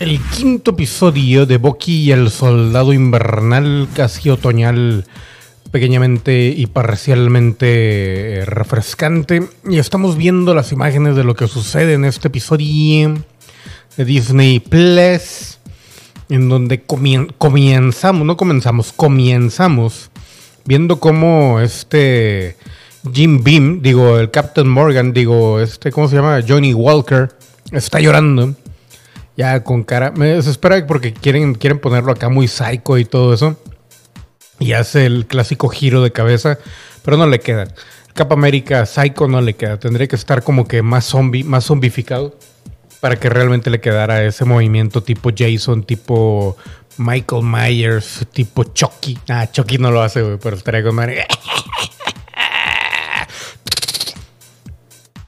El quinto episodio de Bucky y el soldado invernal, casi otoñal, pequeñamente y parcialmente eh, refrescante. Y estamos viendo las imágenes de lo que sucede en este episodio de Disney Plus, en donde comien- comenzamos, no comenzamos, comenzamos viendo cómo este Jim Beam, digo, el Captain Morgan, digo, este, ¿cómo se llama? Johnny Walker, está llorando. Ya con cara. Me desespera porque quieren, quieren ponerlo acá muy psycho y todo eso. Y hace el clásico giro de cabeza. Pero no le queda. Cap América Psycho no le queda. Tendría que estar como que más zombie, más zombificado. Para que realmente le quedara ese movimiento tipo Jason, tipo Michael Myers, tipo Chucky. Ah, Chucky no lo hace, güey, pero estaría con.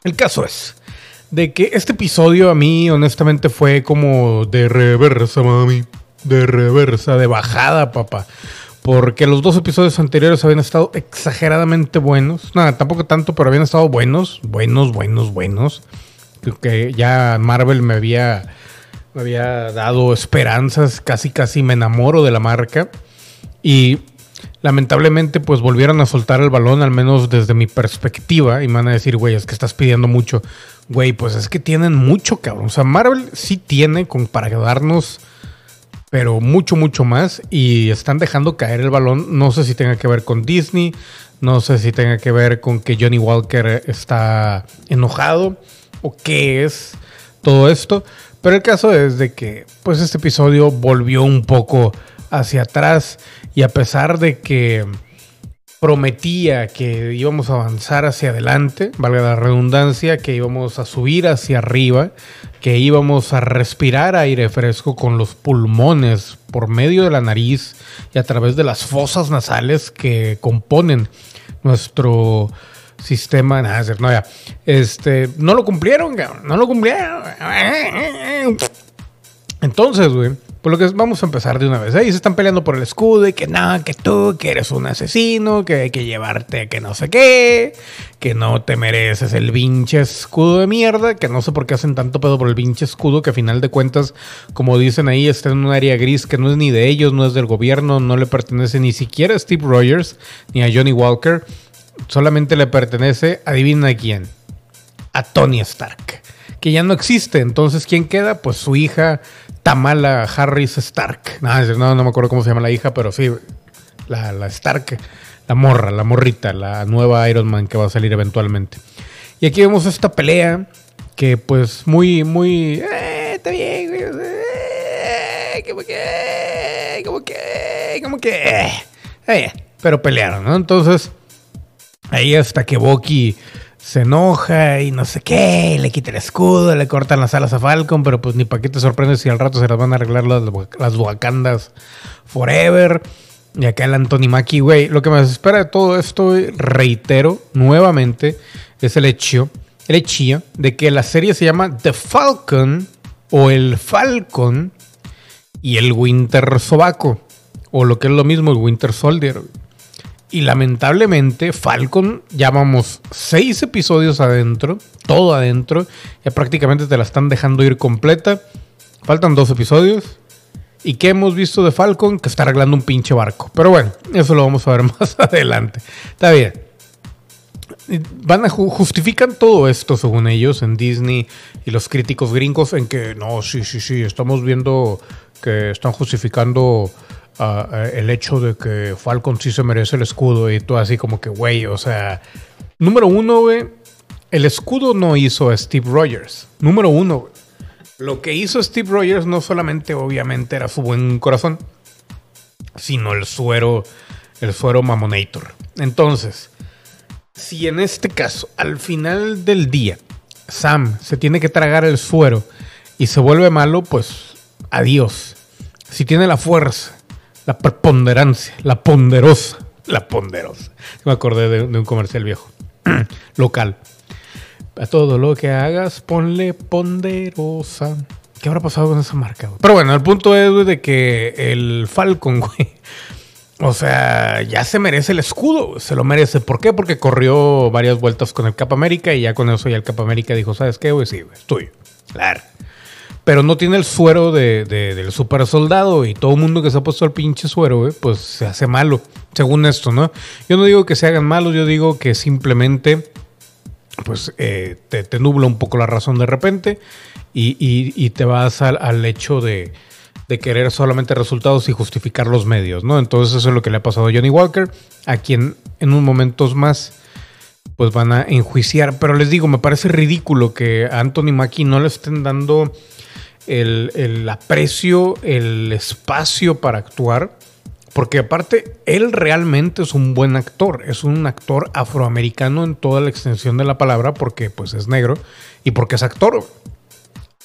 El caso es de que este episodio a mí honestamente fue como de reversa, mami. De reversa, de bajada, papá. Porque los dos episodios anteriores habían estado exageradamente buenos. Nada, tampoco tanto, pero habían estado buenos. Buenos, buenos, buenos. Que ya Marvel me había, me había dado esperanzas. Casi, casi me enamoro de la marca. Y lamentablemente pues volvieron a soltar el balón, al menos desde mi perspectiva, y me van a decir, güey, es que estás pidiendo mucho. Güey, pues es que tienen mucho, cabrón. O sea, Marvel sí tiene con, para darnos, pero mucho, mucho más, y están dejando caer el balón. No sé si tenga que ver con Disney, no sé si tenga que ver con que Johnny Walker está enojado, o qué es todo esto. Pero el caso es de que, pues este episodio volvió un poco hacia atrás y a pesar de que prometía que íbamos a avanzar hacia adelante, valga la redundancia, que íbamos a subir hacia arriba, que íbamos a respirar aire fresco con los pulmones por medio de la nariz y a través de las fosas nasales que componen nuestro sistema, no, ya, este, no lo cumplieron, no lo cumplieron. Entonces, güey, pues lo que vamos a empezar de una vez. Ahí se están peleando por el escudo y que no, que tú, que eres un asesino, que hay que llevarte que no sé qué, que no te mereces el pinche escudo de mierda, que no sé por qué hacen tanto pedo por el pinche escudo, que a final de cuentas, como dicen ahí, está en un área gris que no es ni de ellos, no es del gobierno, no le pertenece ni siquiera a Steve Rogers ni a Johnny Walker, solamente le pertenece, adivina a quién, a Tony Stark, que ya no existe. Entonces, ¿quién queda? Pues su hija Tamala Harris Stark. No, no, me acuerdo cómo se llama la hija, pero sí, la, la Stark, la morra, la morrita, la nueva Iron Man que va a salir eventualmente. Y aquí vemos esta pelea que pues muy, muy... eh, está bien, güey. eh, como que... Como que... Como que... eh, pero pelearon, ¿no? Entonces... Ahí hasta que Bucky se enoja y no sé qué, le quita el escudo, le cortan las alas a Falcon, pero pues ni pa' qué te sorprendes si al rato se las van a arreglar las, las Wakandas Forever. Y acá el Anthony Mackie, güey. Lo que me espera de todo esto, reitero nuevamente, es el hecho, el hecho de que la serie se llama The Falcon o el Falcon y el Winter Sobaco. O lo que es lo mismo, el Winter Soldier. Y lamentablemente, Falcon, ya vamos seis episodios adentro, todo adentro. Ya prácticamente te la están dejando ir completa. Faltan dos episodios. ¿Y qué hemos visto de Falcon? Que está arreglando un pinche barco. Pero bueno, eso lo vamos a ver más adelante. Está bien. Van a ju- justifican todo esto, según ellos, en Disney y los críticos gringos, en que no, sí, sí, sí, estamos viendo que están justificando el hecho de que Falcon sí se merece el escudo y todo así como que, güey, o sea, número uno, güey, el escudo no hizo a Steve Rogers. Número uno. Lo que hizo Steve Rogers no solamente, obviamente, era su buen corazón, sino el suero, el suero Mamonator. Entonces, si en este caso, al final del día, Sam se tiene que tragar el suero y se vuelve malo, pues adiós. Si tiene la fuerza, la preponderancia, la ponderosa, la ponderosa. Me acordé de, un comercial viejo, local. A todo lo que hagas, ponle ponderosa. ¿Qué habrá pasado con esa marca? Pero bueno, el punto es de que el Falcon, güey. O sea, ya se merece el escudo, se lo merece. ¿Por qué? Porque corrió varias vueltas con el Cap América y ya con eso ya el Cap América dijo, ¿sabes qué, güey? Sí, güey, es tuyo. Claro pero no tiene el suero de, del super soldado y todo el mundo que se ha puesto el pinche suero, pues se hace malo, según esto, ¿no? Yo no digo que se hagan malos, yo digo que simplemente pues eh, te, nubla un poco la razón de repente y, te vas al, hecho de, de, querer solamente resultados y justificar los medios, ¿no? Entonces eso es lo que le ha pasado a Johnny Walker, a quien en unos momentos más pues van a enjuiciar, pero les digo, me parece ridículo que a Anthony Mackie no le estén dando el, aprecio, el espacio para actuar. Porque aparte, él realmente es un buen actor. Es un actor afroamericano en toda la extensión de la palabra porque pues es negro y porque es actor.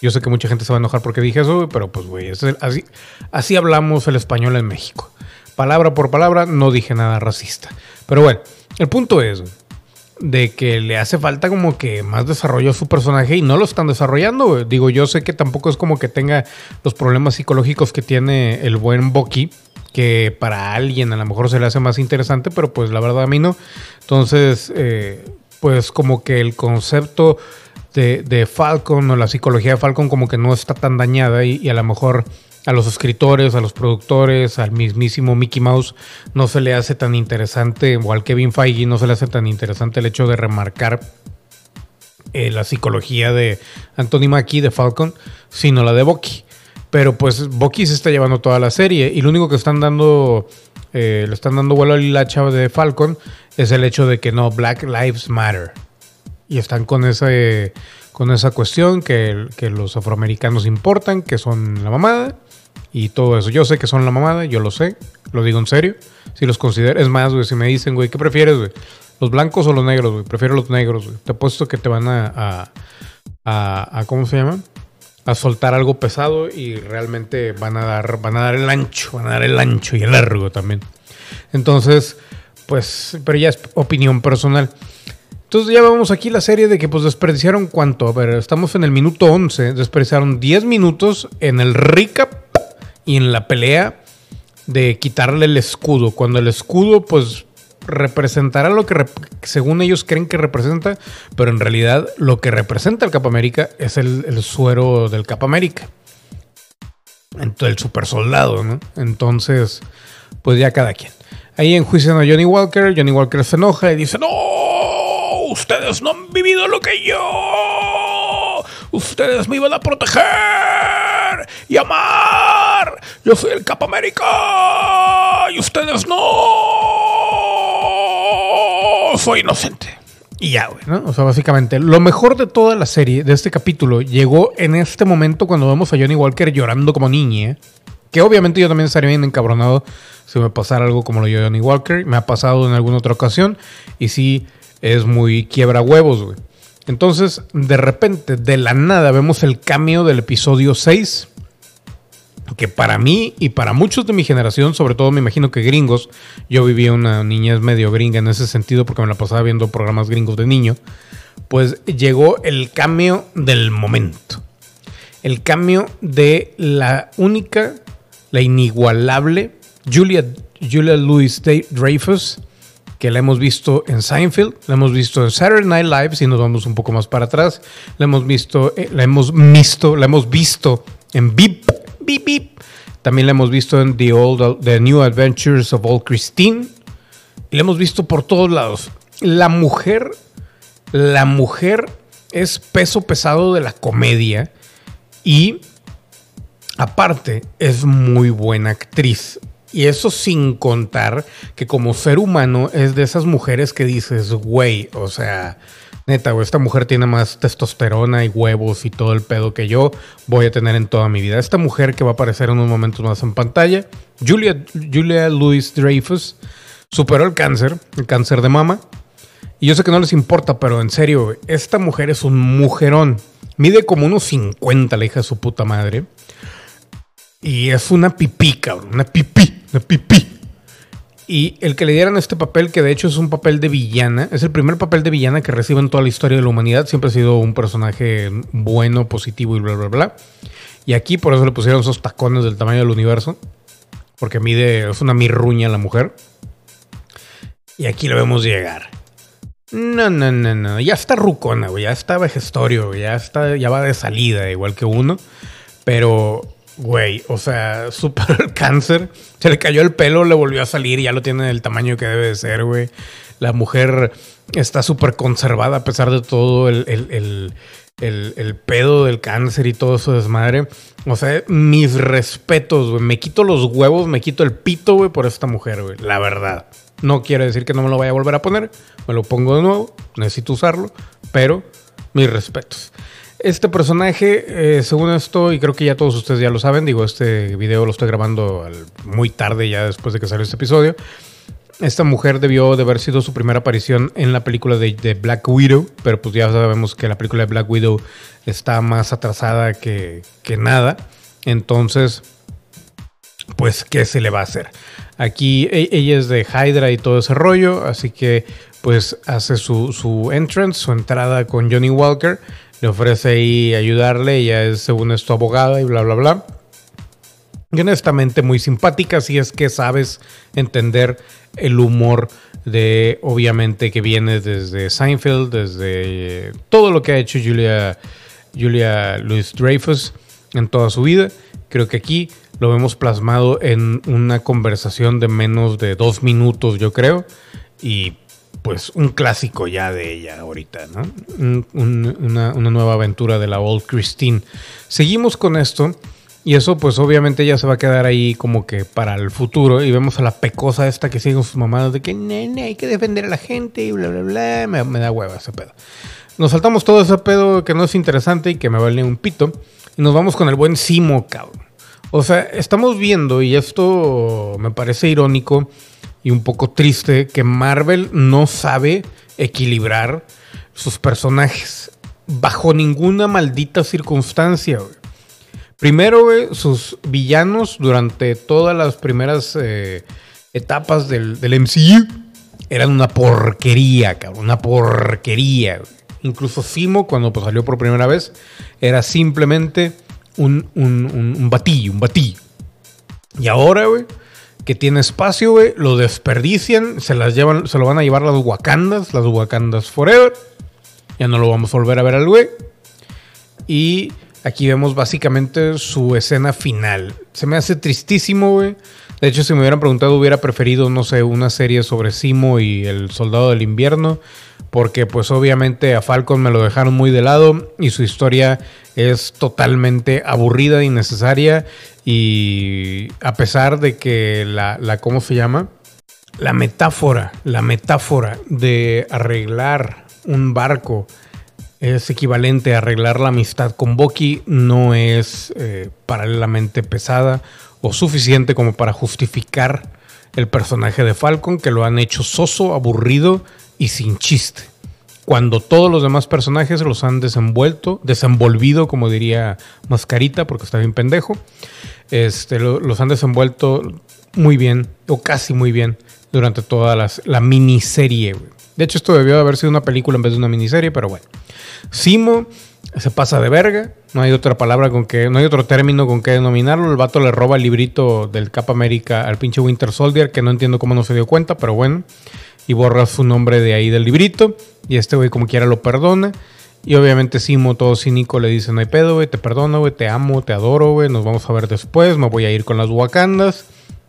Yo sé que mucha gente se va a enojar porque dije eso, pero pues güey, así, así hablamos el español en México. Palabra por palabra, no dije nada racista. Pero bueno, el punto es, de que le hace falta como que más desarrollo a su personaje y no lo están desarrollando. Digo, yo sé que tampoco es como que tenga los problemas psicológicos que tiene el buen Bucky, que para alguien a lo mejor se le hace más interesante, pero pues la verdad a mí no. Entonces, eh, pues como que el concepto de, de, Falcon o la psicología de Falcon como que no está tan dañada y a lo mejor a los escritores, a los productores, al mismísimo Mickey Mouse, no se le hace tan interesante, o al Kevin Feige no se le hace tan interesante el hecho de remarcar eh, la psicología de Anthony Mackie, de Falcon, sino la de Bucky. Pero pues Bucky se está llevando toda la serie y lo único que están dando, eh, le están dando vuelo a chava de Falcon es el hecho de que no, Black Lives Matter. Y están con ese con esa cuestión que los afroamericanos importan, que son la mamada y todo eso. Yo sé que son la mamada, yo lo sé, lo digo en serio. Si los considero, es más, güey, si me dicen, güey, ¿qué prefieres, güey? ¿Los blancos o los negros, güey? Prefiero los negros, güey. Te apuesto que te van a, a, a, ¿cómo se llama? A soltar algo pesado y realmente van a dar, van a dar el ancho, van a dar el ancho y el largo también. Entonces, pues, pero ya es opinión personal. Entonces ya vemos aquí la serie de que pues desperdiciaron cuánto. A ver, estamos en el minuto 11. Desperdiciaron 10 minutos en el recap y en la pelea de quitarle el escudo. Cuando el escudo pues representará lo que según ellos creen que representa, pero en realidad lo que representa el Capa América es el, suero del Capa América. El super soldado, ¿no? Entonces, pues ya cada quien. Ahí enjuician a Johnny Walker, Johnny Walker se enoja y dice, no, ustedes no han vivido lo que yo. Ustedes me iban a proteger y amar. Yo soy el Capa América y ustedes no. Soy inocente. Y ya, güey, ¿no? O sea, básicamente, lo mejor de toda la serie, de este capítulo, llegó en este momento cuando vemos a Johnny Walker llorando como niña. Que obviamente yo también estaría bien encabronado si me pasara algo como lo de Johnny Walker. Me ha pasado en alguna otra ocasión. Y sí, es muy quiebra huevos, güey. Entonces, de repente, de la nada, vemos el cambio del episodio 6. Que para mí y para muchos de mi generación, sobre todo me imagino que gringos, yo vivía una niñez medio gringa en ese sentido porque me la pasaba viendo programas gringos de niño, pues llegó el cambio del momento. El cambio de la única, la inigualable Julia, Julia Louis Dreyfus que la hemos visto en Seinfeld, la hemos visto en Saturday Night Live, si nos vamos un poco más para atrás, la hemos visto, eh, la hemos visto, la hemos visto en Beep, Beep, Beep. También la hemos visto en The, Old, The New Adventures of Old Christine. Y la hemos visto por todos lados. La mujer, la mujer es peso pesado de la comedia y aparte es muy buena actriz. Y eso sin contar que como ser humano es de esas mujeres que dices, güey, o sea, neta, güey, esta mujer tiene más testosterona y huevos y todo el pedo que yo voy a tener en toda mi vida. Esta mujer que va a aparecer en unos momentos más en pantalla, Julia, Julia Louis Dreyfus, superó el cáncer, el cáncer de mama. Y yo sé que no les importa, pero en serio, esta mujer es un mujerón. Mide como unos 50 la hija de su puta madre. Y es una pipí, cabrón. Una pipí, una pipí. Y el que le dieran este papel, que de hecho es un papel de villana, es el primer papel de villana que recibe en toda la historia de la humanidad. Siempre ha sido un personaje bueno, positivo y bla, bla, bla. Y aquí por eso le pusieron esos tacones del tamaño del universo. Porque mide, es una mirruña la mujer. Y aquí lo vemos llegar. No, no, no, no. Ya está rucona, güey. Ya está vejestorio, Ya está, ya va de salida, igual que uno. Pero Güey, o sea, superó el cáncer. Se le cayó el pelo, le volvió a salir y ya lo tiene del tamaño que debe de ser, güey. La mujer está súper conservada a pesar de todo el, el, pedo del cáncer y todo eso desmadre. O sea, mis respetos, güey. Me quito los huevos, me quito el pito, güey, por esta mujer, güey. La verdad. No quiere decir que no me lo vaya a volver a poner. Me lo pongo de nuevo. Necesito usarlo. Pero mis respetos. Este personaje, eh, según esto, y creo que ya todos ustedes ya lo saben, digo, este video lo estoy grabando muy tarde ya después de que salió este episodio. Esta mujer debió de haber sido su primera aparición en la película de, Black Widow, pero pues ya sabemos que la película de Black Widow está más atrasada que, nada. Entonces, pues, ¿qué se le va a hacer? Aquí e, ella es de Hydra y todo ese rollo, así que pues hace su, su entrance, su entrada con Johnny Walker le ofrece ahí ayudarle, ella es según esto abogada y bla, bla, bla. Y honestamente muy simpática si es que sabes entender el humor de, obviamente, que viene desde Seinfeld, desde todo lo que ha hecho Julia, Julia Louis Dreyfus en toda su vida. Creo que aquí lo vemos plasmado en una conversación de menos de dos minutos, yo creo. Y pues un clásico ya de ella ahorita, ¿no? una, nueva aventura de la Old Christine. Seguimos con esto y eso pues obviamente ya se va a quedar ahí como que para el futuro y vemos a la pecosa esta que sigue con sus mamadas de que nene, hay que defender a la gente y bla, bla, bla. Me, da hueva ese pedo. Nos saltamos todo ese pedo que no es interesante y que me vale un pito y nos vamos con el buen Simo, cabrón. O sea, estamos viendo y esto me parece irónico y un poco triste que Marvel no sabe equilibrar sus personajes bajo ninguna maldita circunstancia. Primero, sus villanos durante todas las primeras eh, etapas del, del, MCU eran una porquería, cabrón, una porquería. Incluso Simo, cuando pues, salió por primera vez, era simplemente un, un, un, un batillo, un batillo. Y ahora, güey, que tiene espacio, güey, lo desperdician, se las llevan, se lo van a llevar las Wakandas, las Wakandas Forever. Ya no lo vamos a volver a ver al güey. Y aquí vemos básicamente su escena final. Se me hace tristísimo, güey. De hecho, si me hubieran preguntado, hubiera preferido, no sé, una serie sobre Simo y el Soldado del Invierno. Porque pues obviamente a Falcon me lo dejaron muy de lado y su historia es totalmente aburrida, innecesaria y a pesar de que la, la ¿cómo se llama? La metáfora, la metáfora de arreglar un barco es equivalente a arreglar la amistad con Bucky, no es eh, paralelamente pesada o suficiente como para justificar el personaje de Falcon, que lo han hecho soso, aburrido y sin chiste cuando todos los demás personajes los han desenvuelto, desenvolvido, como diría Mascarita, porque está bien pendejo, este, los han desenvuelto muy bien, o casi muy bien, durante toda las, la miniserie. De hecho, esto debió haber sido una película en vez de una miniserie, pero bueno. Simo se pasa de verga, no hay otra palabra con que, no hay otro término con que denominarlo. El vato le roba el librito del Cap América al pinche Winter Soldier, que no entiendo cómo no se dio cuenta, pero bueno y borra su nombre de ahí del librito. Y este güey como quiera lo perdona. Y obviamente Simo, todo cínico, le dice, no hay pedo, güey, te perdono, güey, te amo, te adoro, güey, nos vamos a ver después, me voy a ir con las Wakandas.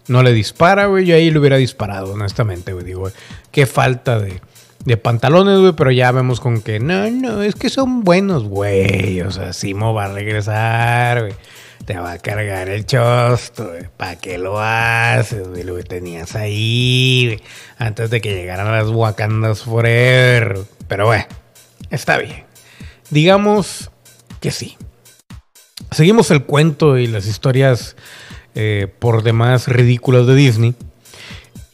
No le dispara, güey, yo ahí le hubiera disparado, honestamente, güey, digo, qué falta de, de pantalones, güey, pero ya vemos con que, no, no, es que son buenos, güey, o sea, Simo va a regresar, güey te va a cargar el chosto, ¿Para qué lo haces, güey? Lo que tenías ahí, Antes de que llegaran las Wakandas Forever. Pero bueno, está bien. Digamos que sí. Seguimos el cuento y las historias eh, por demás ridículas de Disney.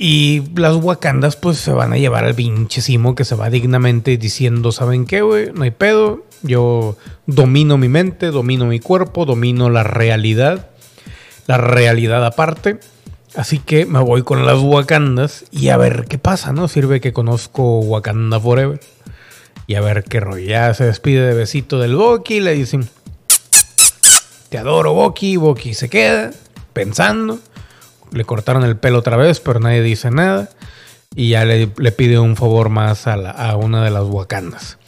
Y las Wakandas pues se van a llevar al pinche Simo que se va dignamente diciendo, ¿saben qué, güey? No hay pedo. Yo domino mi mente, domino mi cuerpo, domino la realidad. La realidad aparte. Así que me voy con las Wakandas y a ver qué pasa, ¿no? Sirve que conozco Wakanda Forever. Y a ver qué rollo. Ya se despide de besito del Boki le dicen, te adoro Boki. Boki se queda pensando. Le cortaron el pelo otra vez, pero nadie dice nada. Y ya le, pide un favor más a, a, una de las Wakandas.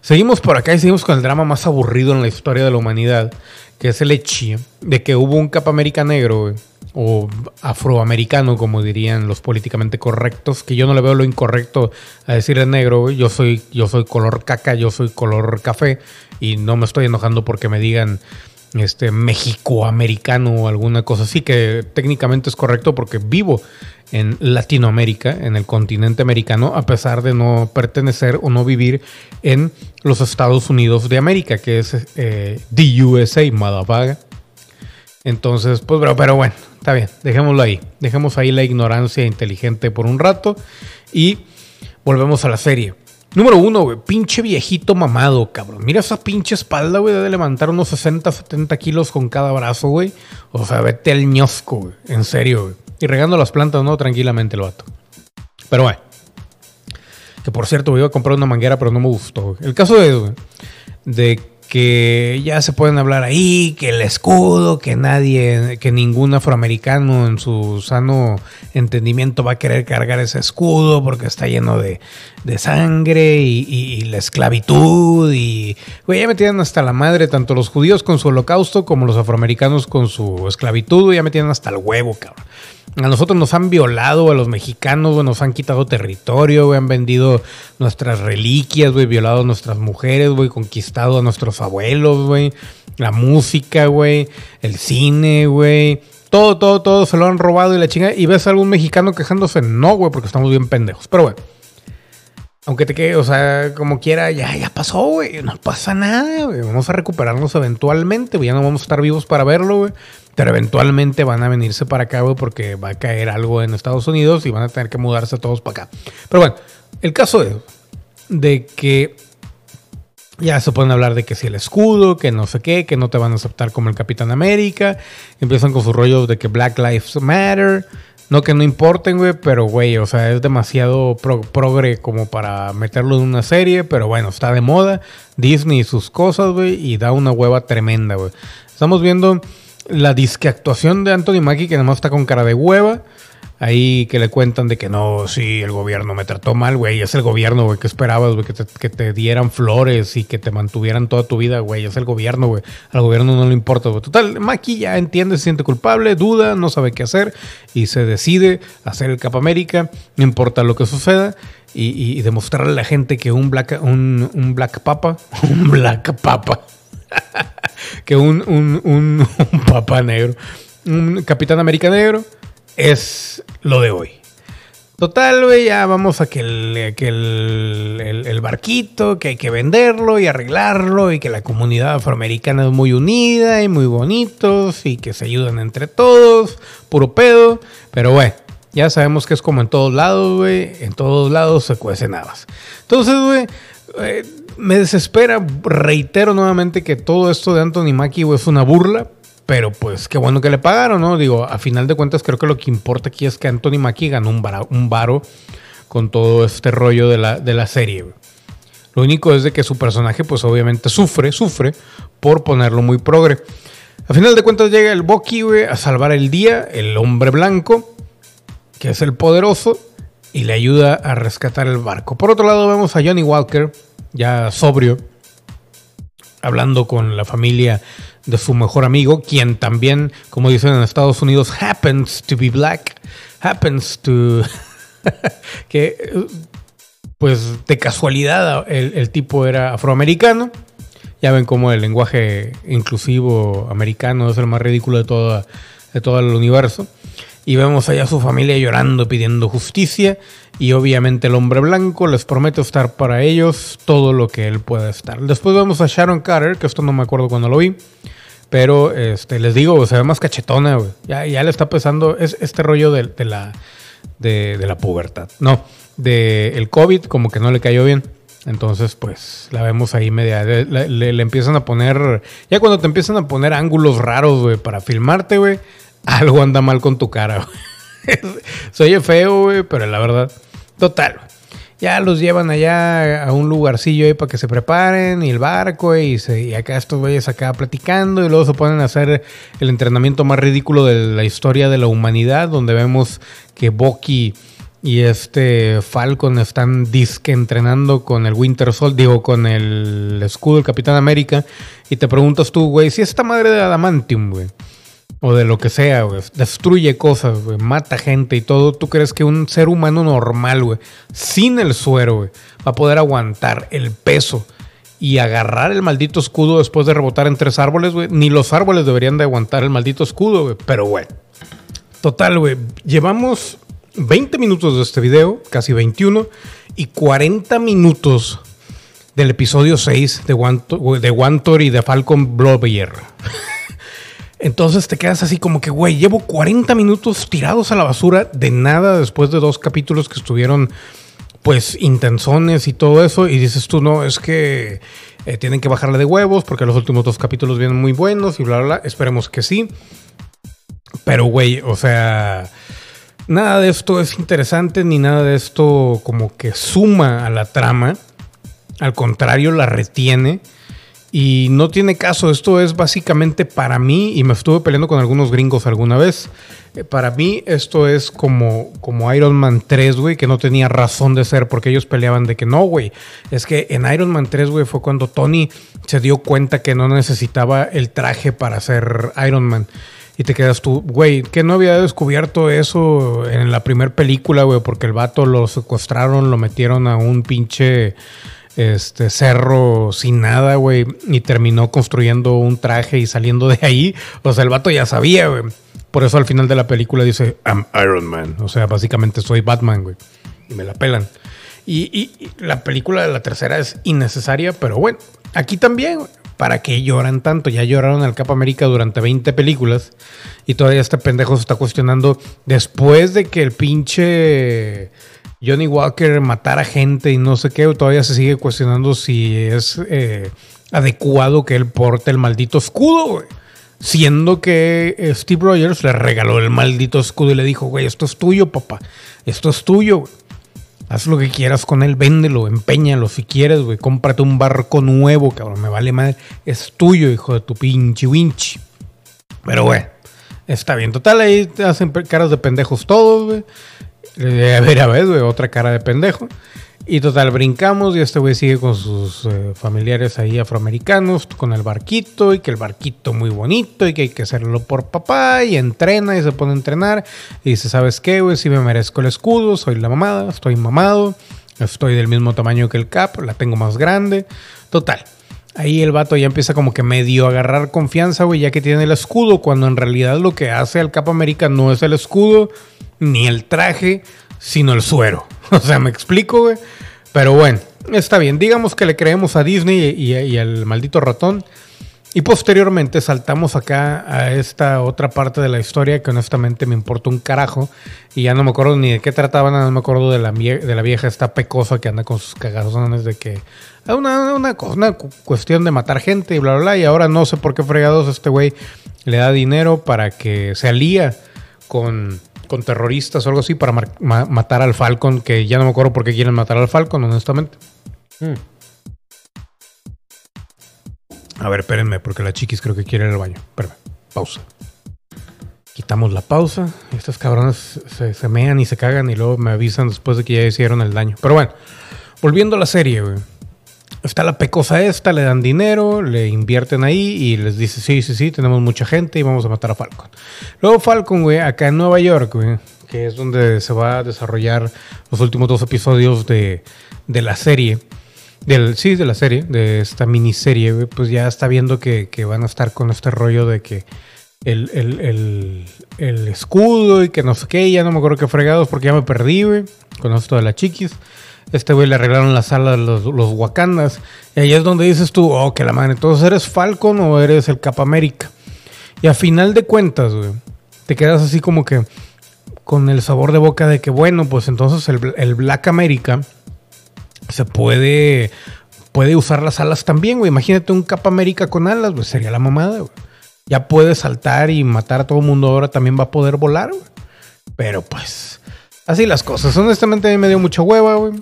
Seguimos por acá y seguimos con el drama más aburrido en la historia de la humanidad, que es el hecho de que hubo un América negro, o afroamericano, como dirían los políticamente correctos, que yo no le veo lo incorrecto a decir el negro, yo soy, yo soy color caca, yo soy color café, y no me estoy enojando porque me digan este México-americano o alguna cosa así, que técnicamente es correcto porque vivo en Latinoamérica, en el continente americano, a pesar de no pertenecer o no vivir en los Estados Unidos de América, que es eh, the USA, motherfucker. Entonces, pues, pero, pero bueno, está bien, dejémoslo ahí. Dejemos ahí la ignorancia inteligente por un rato y volvemos a la serie. Número uno, güey, pinche viejito mamado, cabrón. Mira esa pinche espalda, güey, de levantar unos 60, 70 kilos con cada brazo, güey. O sea, vete al ñosco, güey. En serio, güey. Y regando las plantas, ¿no? Tranquilamente el vato. Pero bueno. Que por cierto, me iba a comprar una manguera, pero no me gustó, güey. El caso de, güey, de que ya se pueden hablar ahí, que el escudo, que nadie, que ningún afroamericano en su sano entendimiento va a querer cargar ese escudo porque está lleno de, sangre y, la esclavitud y, güey, ya me hasta la madre, tanto los judíos con su holocausto como los afroamericanos con su esclavitud, ya me tienen hasta el huevo, cabrón. A nosotros nos han violado, a los mexicanos, güey, nos han quitado territorio, güey, han vendido nuestras reliquias, güey, violado a nuestras mujeres, güey, conquistado a nuestros abuelos, güey, la música, güey, el cine, güey. Todo, todo, todo se lo han robado y la chinga. Y ves a algún mexicano quejándose, no, güey, porque estamos bien pendejos. Pero, bueno. Aunque te quede, o sea, como quiera, ya, ya pasó, güey. No pasa nada, güey. Vamos a recuperarnos eventualmente, güey. Ya no vamos a estar vivos para verlo, güey. Pero eventualmente van a venirse para acá, güey, porque va a caer algo en Estados Unidos y van a tener que mudarse todos para acá. Pero bueno, el caso es de que ya se pueden hablar de que si el escudo, que no sé qué, que no te van a aceptar como el Capitán América. Empiezan con sus rollos de que Black Lives Matter. No que no importen, güey, pero, güey, o sea, es demasiado progre como para meterlo en una serie, pero bueno, está de moda. Disney y sus cosas, güey, y da una hueva tremenda, güey. Estamos viendo la disque actuación de Anthony Mackie, que además está con cara de hueva. Ahí que le cuentan de que no, sí, el gobierno me trató mal, güey. Es el gobierno, güey. ¿Qué esperabas, güey? Que te, que dieran flores y que te mantuvieran toda tu vida, güey. Es el gobierno, güey. Al gobierno no le importa, güey. Total, Maki ya entiende, se siente culpable, duda, no sabe qué hacer y se decide hacer el Cap América, no importa lo que suceda. Y, demostrarle a la gente que un Black, un Black Papa, un Black Papa, que un, un, un, Papa negro, un Capitán América negro es lo de hoy. Total, güey, ya vamos a que, el, que el, barquito, que hay que venderlo y arreglarlo y que la comunidad afroamericana es muy unida y muy bonitos y que se ayudan entre todos, puro pedo. Pero bueno, ya sabemos que es como en todos lados, güey, en todos lados se cuecen habas. Entonces, güey, eh, me desespera, reitero nuevamente que todo esto de Anthony Mackie, es una burla pero pues qué bueno que le pagaron, ¿no? Digo, a final de cuentas creo que lo que importa aquí es que Anthony Mackie ganó un, un varo con todo este rollo de la, de la serie. Lo único es de que su personaje pues obviamente sufre, sufre por ponerlo muy progre. A final de cuentas llega el Bucky, a salvar el día, el hombre blanco, que es el poderoso, y le ayuda a rescatar el barco. Por otro lado vemos a Johnny Walker, ya sobrio, hablando con la familia de su mejor amigo, quien también, como dicen en Estados Unidos, happens to be black, happens to... que pues de casualidad el, tipo era afroamericano. Ya ven cómo el lenguaje inclusivo americano es el más ridículo de, toda, de todo el universo. Y vemos allá a su familia llorando, pidiendo justicia. Y obviamente el hombre blanco les promete estar para ellos todo lo que él pueda estar. Después vemos a Sharon Carter, que esto no me acuerdo cuando lo vi. Pero este, les digo, se ve más cachetona, güey. Ya, ya le está pesando es, este rollo de, la, de, la pubertad. No, de el COVID como que no le cayó bien. Entonces, pues la vemos ahí media. Le, le- le empiezan a poner. Ya cuando te empiezan a poner ángulos raros, güey, para filmarte, güey, algo anda mal con tu cara, güey. Se oye feo, güey, pero la verdad. Total. Ya los llevan allá a un lugarcillo ahí para que se preparen y el barco y, se, y acá estos güeyes acá platicando y luego se ponen a hacer el entrenamiento más ridículo de la historia de la humanidad donde vemos que Bucky y este Falcon están disque entrenando con el Winter Soldier, digo, con el escudo del Capitán América y te preguntas tú, güey, si esta madre de Adamantium, güey, o de lo que sea, güey. Destruye cosas. Mata gente y todo. ¿Tú crees que un ser humano normal, güey, sin el suero, güey, va a poder aguantar el peso y agarrar el maldito escudo después de rebotar en tres árboles, güey? Ni los árboles deberían de aguantar el maldito escudo, güey. Pero, güey. Total, güey. Llevamos 20 minutos de este video, casi 21, y 40 minutos del episodio 6 de One, de One y de Falcon Blovier. Entonces te quedas así como que, güey, llevo 40 minutos tirados a la basura de nada después de dos capítulos que estuvieron, pues, intensones y todo eso. Y dices tú, no, es que eh, tienen que bajarle de huevos porque los últimos dos capítulos vienen muy buenos y bla, bla, bla. Esperemos que sí. Pero, güey, o sea, nada de esto es interesante ni nada de esto como que suma a la trama. Al contrario, la retiene. Y no tiene caso, esto es básicamente para mí, y me estuve peleando con algunos gringos alguna vez, eh, para mí esto es como, como Iron Man 3, güey, que no tenía razón de ser, porque ellos peleaban de que no, güey, es que en Iron Man 3, güey, fue cuando Tony se dio cuenta que no necesitaba el traje para ser Iron Man. Y te quedas tú, güey, que no había descubierto eso en la primera película, güey, porque el vato lo secuestraron, lo metieron a un pinche este cerro sin nada, güey, y terminó construyendo un traje y saliendo de ahí. O sea, el vato ya sabía, güey. Por eso al final de la película dice, I'm Iron Man. O sea, básicamente soy Batman, güey. Y me la pelan. Y, y- la película de la tercera es innecesaria, pero bueno, aquí también, güey. ¿Para qué lloran tanto? Ya lloraron al Capa América durante 20 películas y todavía este pendejo se está cuestionando después de que el pinche Johnny Walker matara gente y no sé qué, todavía se sigue cuestionando si es eh, adecuado que él porte el maldito escudo, güey. Siendo que Steve Rogers le regaló el maldito escudo y le dijo, güey, esto es tuyo, papá. Esto es tuyo, güey. Haz lo que quieras con él, véndelo, empeñalo si quieres, güey. Cómprate un barco nuevo, cabrón. Me vale madre. Es tuyo, hijo de tu pinche winchi. Pero, güey, está bien. Total, ahí te hacen caras de pendejos todos, güey. Eh, a ver, a ver, güey, otra cara de pendejo. Y total, brincamos y este güey sigue con sus eh, familiares ahí afroamericanos, con el barquito, y que el barquito muy bonito, y que hay que hacerlo por papá, y entrena y se pone a entrenar. Y dice, ¿sabes qué, güey? Si me merezco el escudo, soy la mamada, estoy mamado, estoy del mismo tamaño que el cap, la tengo más grande. Total. Ahí el vato ya empieza como que medio a agarrar confianza, güey, ya que tiene el escudo, cuando en realidad lo que hace al Cap América no es el escudo, ni el traje, sino el suero. O sea, me explico, güey. Pero bueno, está bien. Digamos que le creemos a Disney y, al maldito ratón. Y posteriormente saltamos acá a esta otra parte de la historia que honestamente me importa un carajo. Y ya no me acuerdo ni de qué trataban, no me acuerdo de la, vieja esta pecosa que anda con sus cagazones de que... Una, una, una cu- cuestión de matar gente y bla, bla, bla. Y ahora no sé por qué fregados este güey le da dinero para que se alía con, con terroristas o algo así para ma- matar al Falcon. Que ya no me acuerdo por qué quieren matar al Falcon, honestamente. Hmm. A ver, espérenme, porque la chiquis creo que quiere ir al baño. Espérenme, pausa. Quitamos la pausa. Estos cabrones se, se mean y se cagan y luego me avisan después de que ya hicieron el daño. Pero bueno, volviendo a la serie, güey. Está la pecosa esta, le dan dinero, le invierten ahí y les dice, sí, sí, sí, tenemos mucha gente y vamos a matar a Falcon. Luego Falcon, güey, acá en Nueva York, güey, que es donde se va a desarrollar los últimos dos episodios de, de la serie. Del, sí, de la serie, de esta miniserie, güey, pues ya está viendo que, van a estar con este rollo de que el, el, el, escudo y que no sé qué, ya no me acuerdo qué fregados porque ya me perdí, güey, con esto de la chiquis. Este güey le arreglaron la sala los, los Wakandas. Y ahí es donde dices tú, oh, que la madre, entonces eres Falcon o eres el Cap América. Y a final de cuentas, güey, te quedas así como que, con el sabor de boca de que, bueno, pues entonces el, el Black America se puede, puede usar las alas también, güey. Imagínate un Cap América con alas, pues sería la mamada, güey. Ya puede saltar y matar a todo el mundo, ahora también va a poder volar, güey. Pero pues, así las cosas. Honestamente a mí me dio mucha hueva, güey.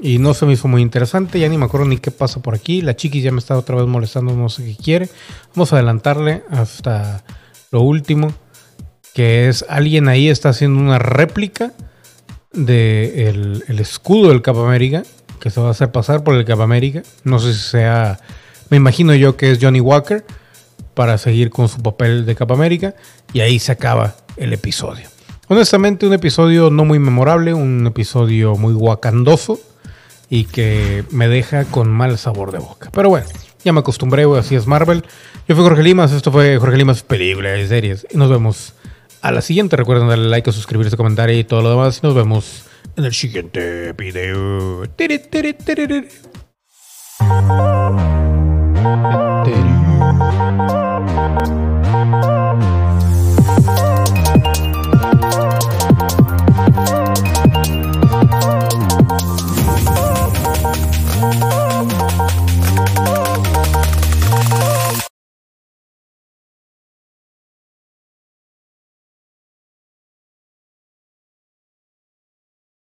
Y no se me hizo muy interesante, ya ni me acuerdo ni qué pasa por aquí. La chiquis ya me está otra vez molestando, no sé qué quiere. Vamos a adelantarle hasta lo último, que es alguien ahí está haciendo una réplica del el escudo del Cap América, que se va a hacer pasar por el Cap América. No sé si sea, me imagino yo que es Johnny Walker para seguir con su papel de Cap América. Y ahí se acaba el episodio. Honestamente, un episodio no muy memorable, un episodio muy guacandoso y que me deja con mal sabor de boca. Pero bueno, ya me acostumbré, así es Marvel. Yo fui Jorge Limas, esto fue Jorge Limas Películas de Series. Y nos vemos a la siguiente. Recuerden darle like, suscribirse, comentar y todo lo demás. Y nos vemos en el siguiente video.